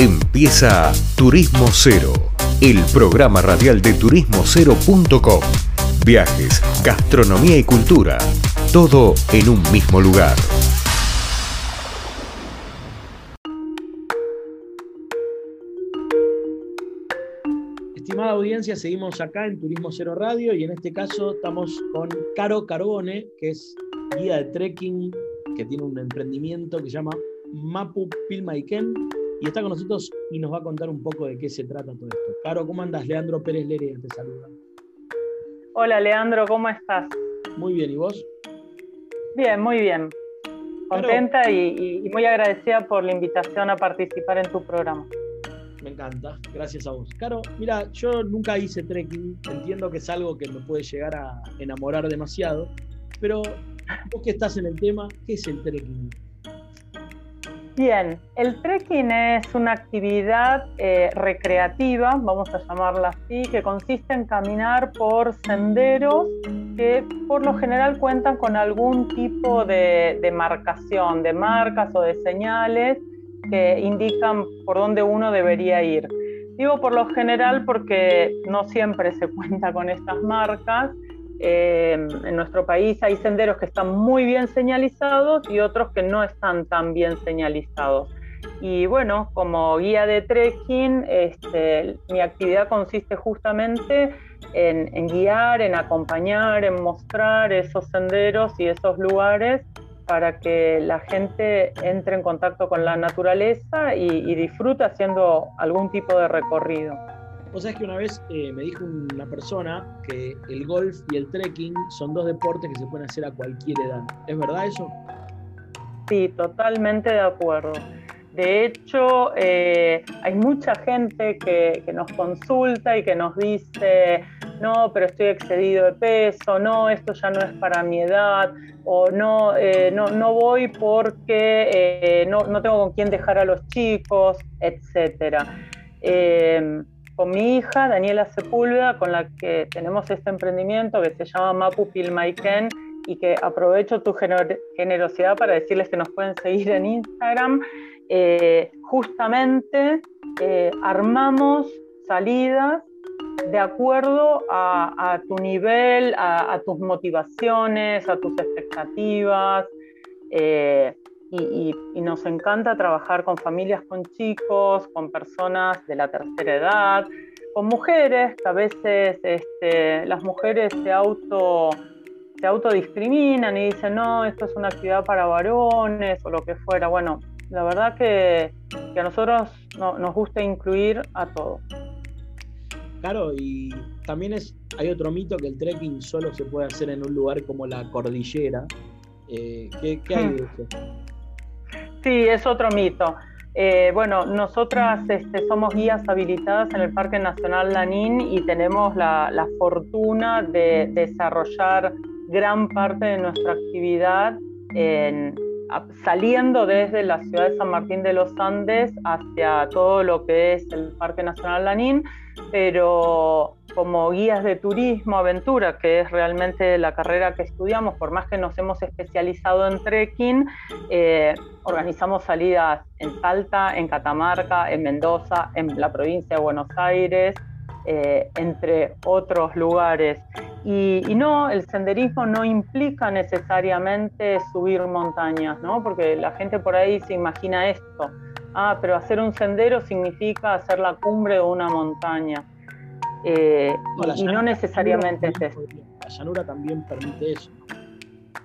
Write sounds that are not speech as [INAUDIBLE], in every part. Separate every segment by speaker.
Speaker 1: Empieza Turismo Cero, el programa radial de turismocero.com. Viajes, gastronomía y cultura, todo en un mismo lugar.
Speaker 2: Estimada audiencia, seguimos acá en Turismo Cero Radio y en este caso estamos con Caro Carbone, que es guía de trekking, que tiene un emprendimiento que se llama Mapu Pilmaiken y está con nosotros y nos va a contar un poco de qué se trata todo esto. Caro, ¿cómo andas? Leandro Pérez Lerea te saluda.
Speaker 3: Hola Leandro, ¿cómo estás?
Speaker 2: Muy bien, ¿y vos?
Speaker 3: Bien, muy bien. Contenta y, muy agradecida por la invitación a participar en tu programa.
Speaker 2: Me encanta, gracias a vos. Caro, mira, yo nunca hice trekking, entiendo que es algo que me puede llegar a enamorar demasiado, pero vos que estás en el tema, ¿qué es el trekking?
Speaker 3: Bien, el trekking es una actividad eh, recreativa, vamos a llamarla así, que consiste en caminar por senderos que por lo general cuentan con algún tipo de, de marcación, de marcas o de señales que indican por dónde uno debería ir. Digo por lo general porque no siempre se [LAUGHS] cuenta con estas marcas Em, en nuestro país hay senderos que están muy bien señalizados y otros que no están tan bien señalizados. Y bueno, como guía de trekking, este, mi actividad consiste justamente en, guiar, en acompañar, en mostrar esos senderos y esos lugares para que la gente entre en contacto con la naturaleza y disfrute haciendo algún tipo de recorrido.
Speaker 2: Vos sabés que una vez eh, me dijo una persona que el golf y el trekking son dos deportes que se pueden hacer a cualquier edad. ¿Es verdad eso?
Speaker 3: Sí, totalmente de acuerdo. De hecho, eh, hay mucha gente que, nos consulta y que nos dice, no, pero estoy excedido de peso, no, esto ya no es para mi edad, o no, eh, no, no, voy porque no, no, tengo con quién dejar a los chicos, etc con mi hija, Daniela Sepúlveda, con la que tenemos este emprendimiento que se llama Mapu Pilmaiken y que aprovecho tu generosidad para decirles que nos pueden seguir en Instagram. Eh, justamente eh, armamos salidas de acuerdo a, tu nivel, a, tus motivaciones, a tus expectativas. Eh, y, nos encanta trabajar con familias con chicos, con personas de la tercera edad, con mujeres, que a veces este, las mujeres se auto se autodiscriminan y dicen, no, esto es una actividad para varones o lo que fuera. Bueno, la verdad que, a nosotros nos gusta incluir a todos.
Speaker 2: Claro, y también es, hay otro mito que el trekking solo se puede hacer en un lugar como la cordillera. Eh, ¿qué, ¿qué, hay de hmm. eso?
Speaker 3: Sí, es otro mito. Eh, bueno, nosotras este, somos guías habilitadas en el Parque Nacional Lanín y tenemos la, fortuna de desarrollar gran parte de nuestra actividad saliendo desde la ciudad de San Martín de los Andes hacia todo lo que es el Parque Nacional Lanín, pero como guías de turismo, aventura, que es realmente la carrera que estudiamos, por más que nos hemos especializado en trekking, eh, organizamos salidas en Salta, en Catamarca, en Mendoza, en la provincia de Buenos Aires, eh, entre otros lugares. Y, no, el senderismo no implica necesariamente subir montañas, ¿no? Porque la gente por ahí se imagina esto. Ah, pero hacer un sendero significa hacer la cumbre de una montaña. Eh, y, no necesariamente es esto.
Speaker 2: La llanura también permite eso.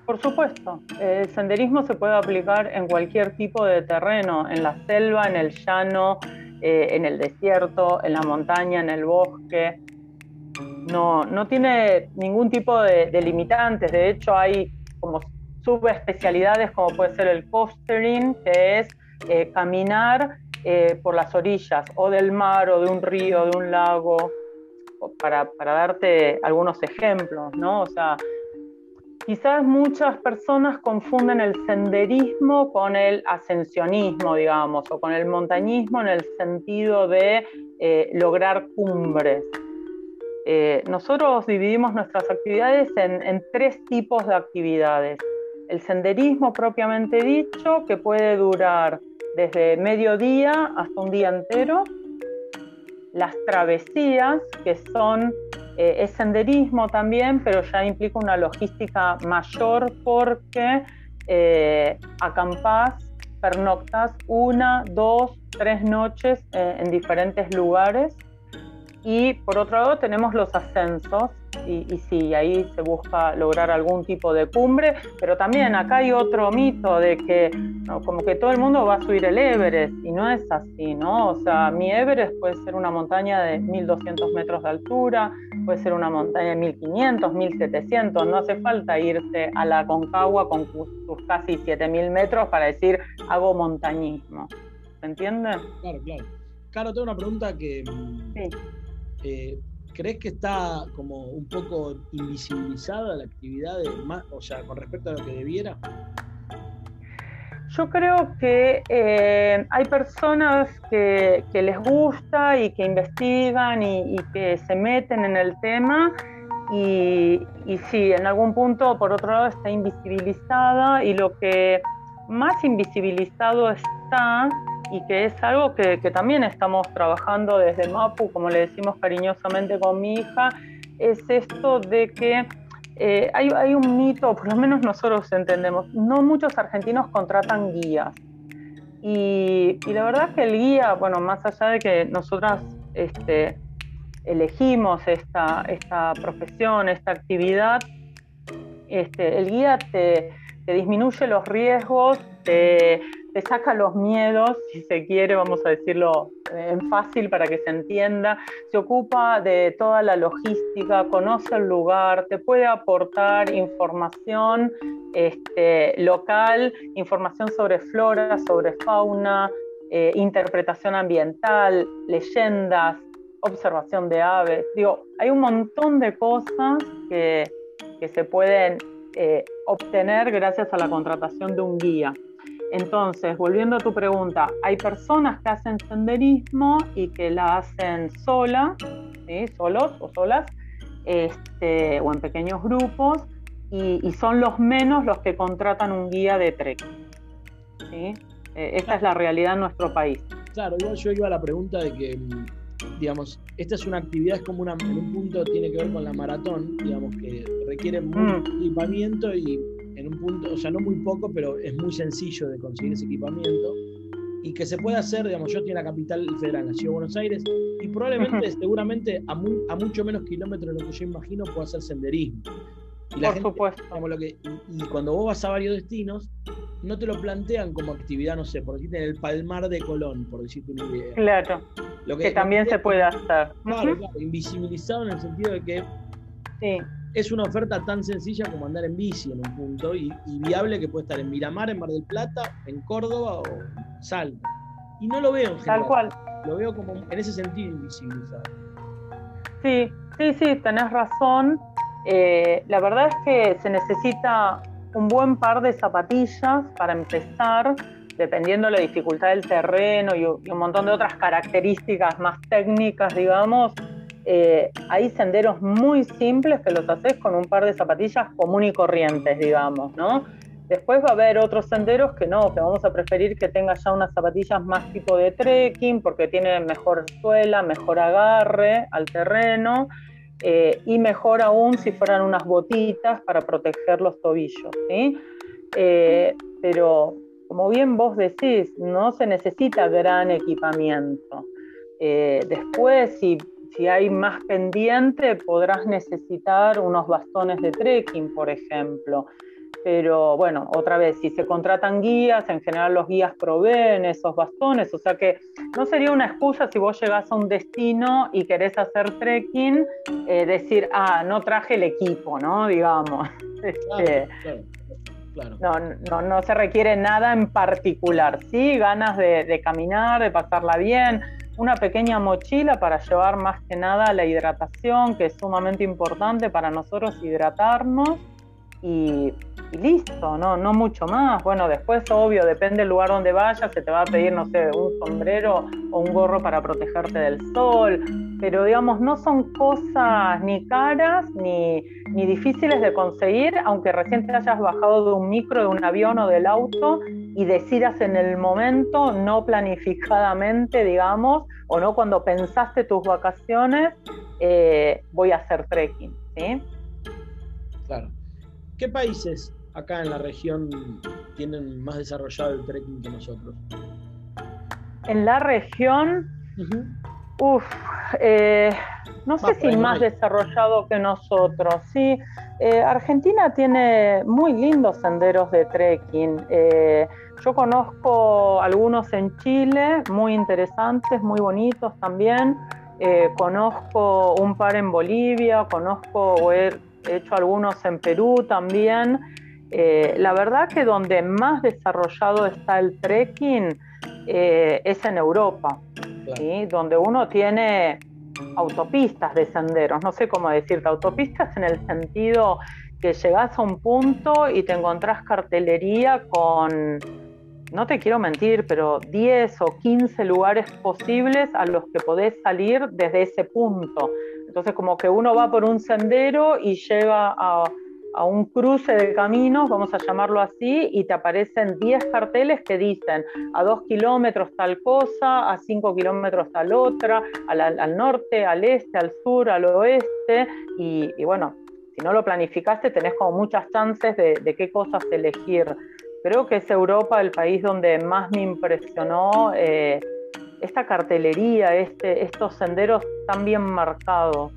Speaker 3: Por supuesto, el senderismo se puede aplicar en cualquier tipo de terreno, en la selva, en el llano, eh, en el desierto, en la montaña, en el bosque. No, no tiene ningún tipo de, limitantes, de hecho hay como subespecialidades como puede ser el costering, que es eh, caminar eh, por las orillas o del mar o de un río, de un lago, para, para darte algunos ejemplos, ¿no? O sea, Quizás muchas personas confunden el senderismo con el ascensionismo, digamos, o con el montañismo en el sentido de eh, lograr cumbres. Nosotros dividimos nuestras actividades en, tres tipos de actividades. El senderismo propiamente dicho, que puede durar desde mediodía hasta un día entero. Las travesías, que son, eh, es senderismo también, pero ya implica una logística mayor porque eh, acampás, pernoctas una, dos, tres noches eh, en diferentes lugares. Y por otro lado tenemos los ascensos, y, y, sí, ahí se busca lograr algún tipo de cumbre, pero también acá hay otro mito de que como que todo el mundo va a subir el Everest y no es así, ¿no? O sea, mi Everest puede ser una montaña de 1200 metros de altura, puede ser una montaña de 1500, 1700, no hace falta irse a la Concagua con sus casi 7000 metros para decir hago montañismo. ¿Se entiende?
Speaker 2: Claro, claro. Claro, tengo una pregunta que... Sí. Eh, ¿Crees que está como un poco invisibilizada la actividad, de o sea, con respecto a lo que debiera?
Speaker 3: Yo creo que eh, hay personas que, les gusta y que investigan y, que se meten en el tema y, y sí, en algún punto, por otro lado, está invisibilizada y lo que más invisibilizado está y que es algo que, también estamos trabajando desde MAPU, como le decimos cariñosamente con mi hija, es esto de que eh, hay, un mito, por lo menos nosotros entendemos, no muchos argentinos contratan guías. Y, la verdad es que el guía, bueno, más allá de que nosotras este, elegimos esta, esta profesión, esta actividad, este, el guía te, te disminuye los riesgos, te, te saca los miedos, si se quiere, vamos a decirlo en fácil para que se entienda, se ocupa de toda la logística, conoce el lugar, te puede aportar información este, local, información sobre flora, sobre fauna, eh, interpretación ambiental, leyendas, observación de aves. Digo, hay un montón de cosas que, se pueden eh, obtener gracias a la contratación de un guía. Entonces, volviendo a tu pregunta, hay personas que hacen senderismo y que la hacen sola, solos o solas, este, o en pequeños grupos, y, son los menos los que contratan un guía de trekking. ¿sí? Eh, esta es la realidad en nuestro país.
Speaker 2: Claro, yo iba a la pregunta de que, digamos, esta es una actividad, es como una, en un punto tiene que ver con la maratón, digamos, que requiere mucho mm. equipamiento y en un punto, o sea, no muy poco, pero es muy sencillo de conseguir ese equipamiento y que se puede hacer, digamos, yo estoy en la capital federal, la Ciudad de Buenos Aires, y probablemente, seguramente, a, a, mucho menos kilómetros de lo que yo imagino, puedo hacer senderismo.
Speaker 3: Y Por supuesto.
Speaker 2: lo que, y, cuando vos vas a varios destinos, no te lo plantean como actividad, no sé, por decirte en el Palmar de Colón, por decirte una idea.
Speaker 3: Claro. Lo que, también se puede hacer.
Speaker 2: Claro, claro, invisibilizado en el sentido de que sí es una oferta tan sencilla como andar en bici en un punto y, viable que puede estar en Miramar, en Mar del Plata, en Córdoba o Salta. Y no lo veo en
Speaker 3: general. Tal cual.
Speaker 2: Lo veo como en ese sentido invisibilizado.
Speaker 3: Sí, sí, sí, tenés razón. Eh, la verdad es que se necesita un buen par de zapatillas para empezar, dependiendo de la dificultad del terreno y un montón de otras características más técnicas, digamos eh, hay senderos muy simples que los haces con un par de zapatillas común y corrientes, digamos, ¿no? Después va a haber otros senderos que no, que vamos a preferir que tenga ya unas zapatillas más tipo de trekking porque tienen mejor suela, mejor agarre al terreno eh, y mejor aún si fueran unas botitas para proteger los tobillos. Eh, pero como bien vos decís, no se necesita gran equipamiento. después, si si hay más pendiente, podrás necesitar unos bastones de trekking, por ejemplo. Pero bueno, otra vez, si se contratan guías, en general los guías proveen esos bastones, o sea que no sería una excusa si vos llegás a un destino y querés hacer trekking, eh, decir, ah, no traje el equipo, ¿no? Digamos. [LAUGHS] Este, no, no, no, se requiere nada en particular, sí, ganas de, de caminar, de pasarla bien, una pequeña mochila para llevar más que nada la hidratación, que es sumamente importante para nosotros hidratarnos y, listo, ¿no? no mucho más. Bueno, después, obvio, depende del lugar donde vayas, se te va a pedir, no sé, un sombrero o un gorro para protegerte del sol, pero digamos, no son cosas ni caras ni, ni difíciles de conseguir, aunque recién te hayas bajado de un micro, de un avión o del auto y decidas en el momento, no planificadamente, digamos, o no cuando pensaste tus vacaciones, eh, voy a hacer trekking.
Speaker 2: Claro. ¿Qué países acá en la región tienen más desarrollado el trekking que nosotros?
Speaker 3: En la región, uff, eh, no sé si más desarrollado que nosotros, sí. Eh, Argentina tiene muy lindos senderos de trekking. Eh, yo conozco algunos en Chile, muy interesantes, muy bonitos también. conozco un par en Bolivia, conozco o he hecho algunos en Perú también. la verdad que donde más desarrollado está el trekking es en Europa, donde uno tiene autopistas de senderos, no sé cómo decirte, autopistas en el sentido que llegas a un punto y te encontrás cartelería con, no te quiero mentir, pero 10 o 15 lugares posibles a los que podés salir desde ese punto. Entonces como que uno va por un sendero y llega a a un cruce de caminos, vamos a llamarlo así, y te aparecen 10 carteles que dicen a 2 kilómetros tal cosa, a 5 kilómetros tal otra, al, norte, al este, al sur, al oeste, y, bueno, si no lo planificaste tenés como muchas chances de, qué cosas elegir. Creo que es Europa el país donde más me impresionó eh, esta cartelería, este, estos senderos tan bien marcados.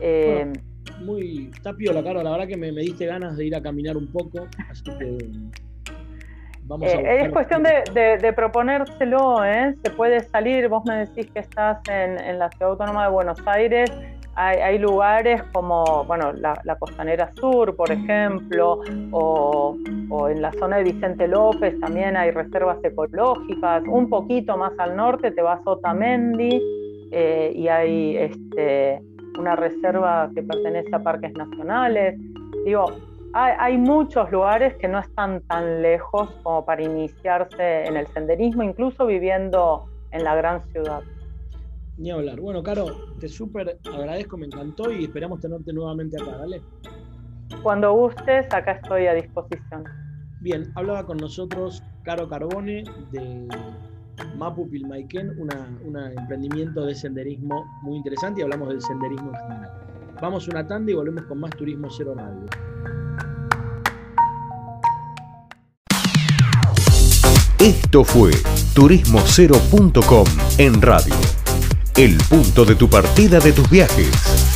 Speaker 2: Eh, muy. Está piola, Caro. La verdad que me, diste ganas de ir a caminar un poco. Así que.
Speaker 3: Vamos eh, es cuestión de, proponérselo, ¿eh? Se puede salir. Vos me decís que estás en, la Ciudad Autónoma de Buenos Aires. Hay, lugares como, bueno, la, Costanera Sur, por ejemplo, o, en la zona de Vicente López también hay reservas ecológicas. Un poquito más al norte te vas a Otamendi eh, y hay este, una reserva que pertenece a parques nacionales. Digo, hay, muchos lugares que no están tan lejos como para iniciarse en el senderismo, incluso viviendo en la gran ciudad.
Speaker 2: Ni hablar. Bueno, Caro, te súper agradezco, me encantó y esperamos tenerte nuevamente acá, ¿vale?
Speaker 3: Cuando gustes, acá estoy a disposición.
Speaker 2: Bien, hablaba con nosotros Caro Carbone de Mapu Pilmaiken, un emprendimiento de senderismo muy interesante y hablamos del senderismo en general. Vamos una tanda y volvemos con más Turismo Cero Radio.
Speaker 1: Esto fue turismocero.com en radio. El punto de tu partida de tus viajes.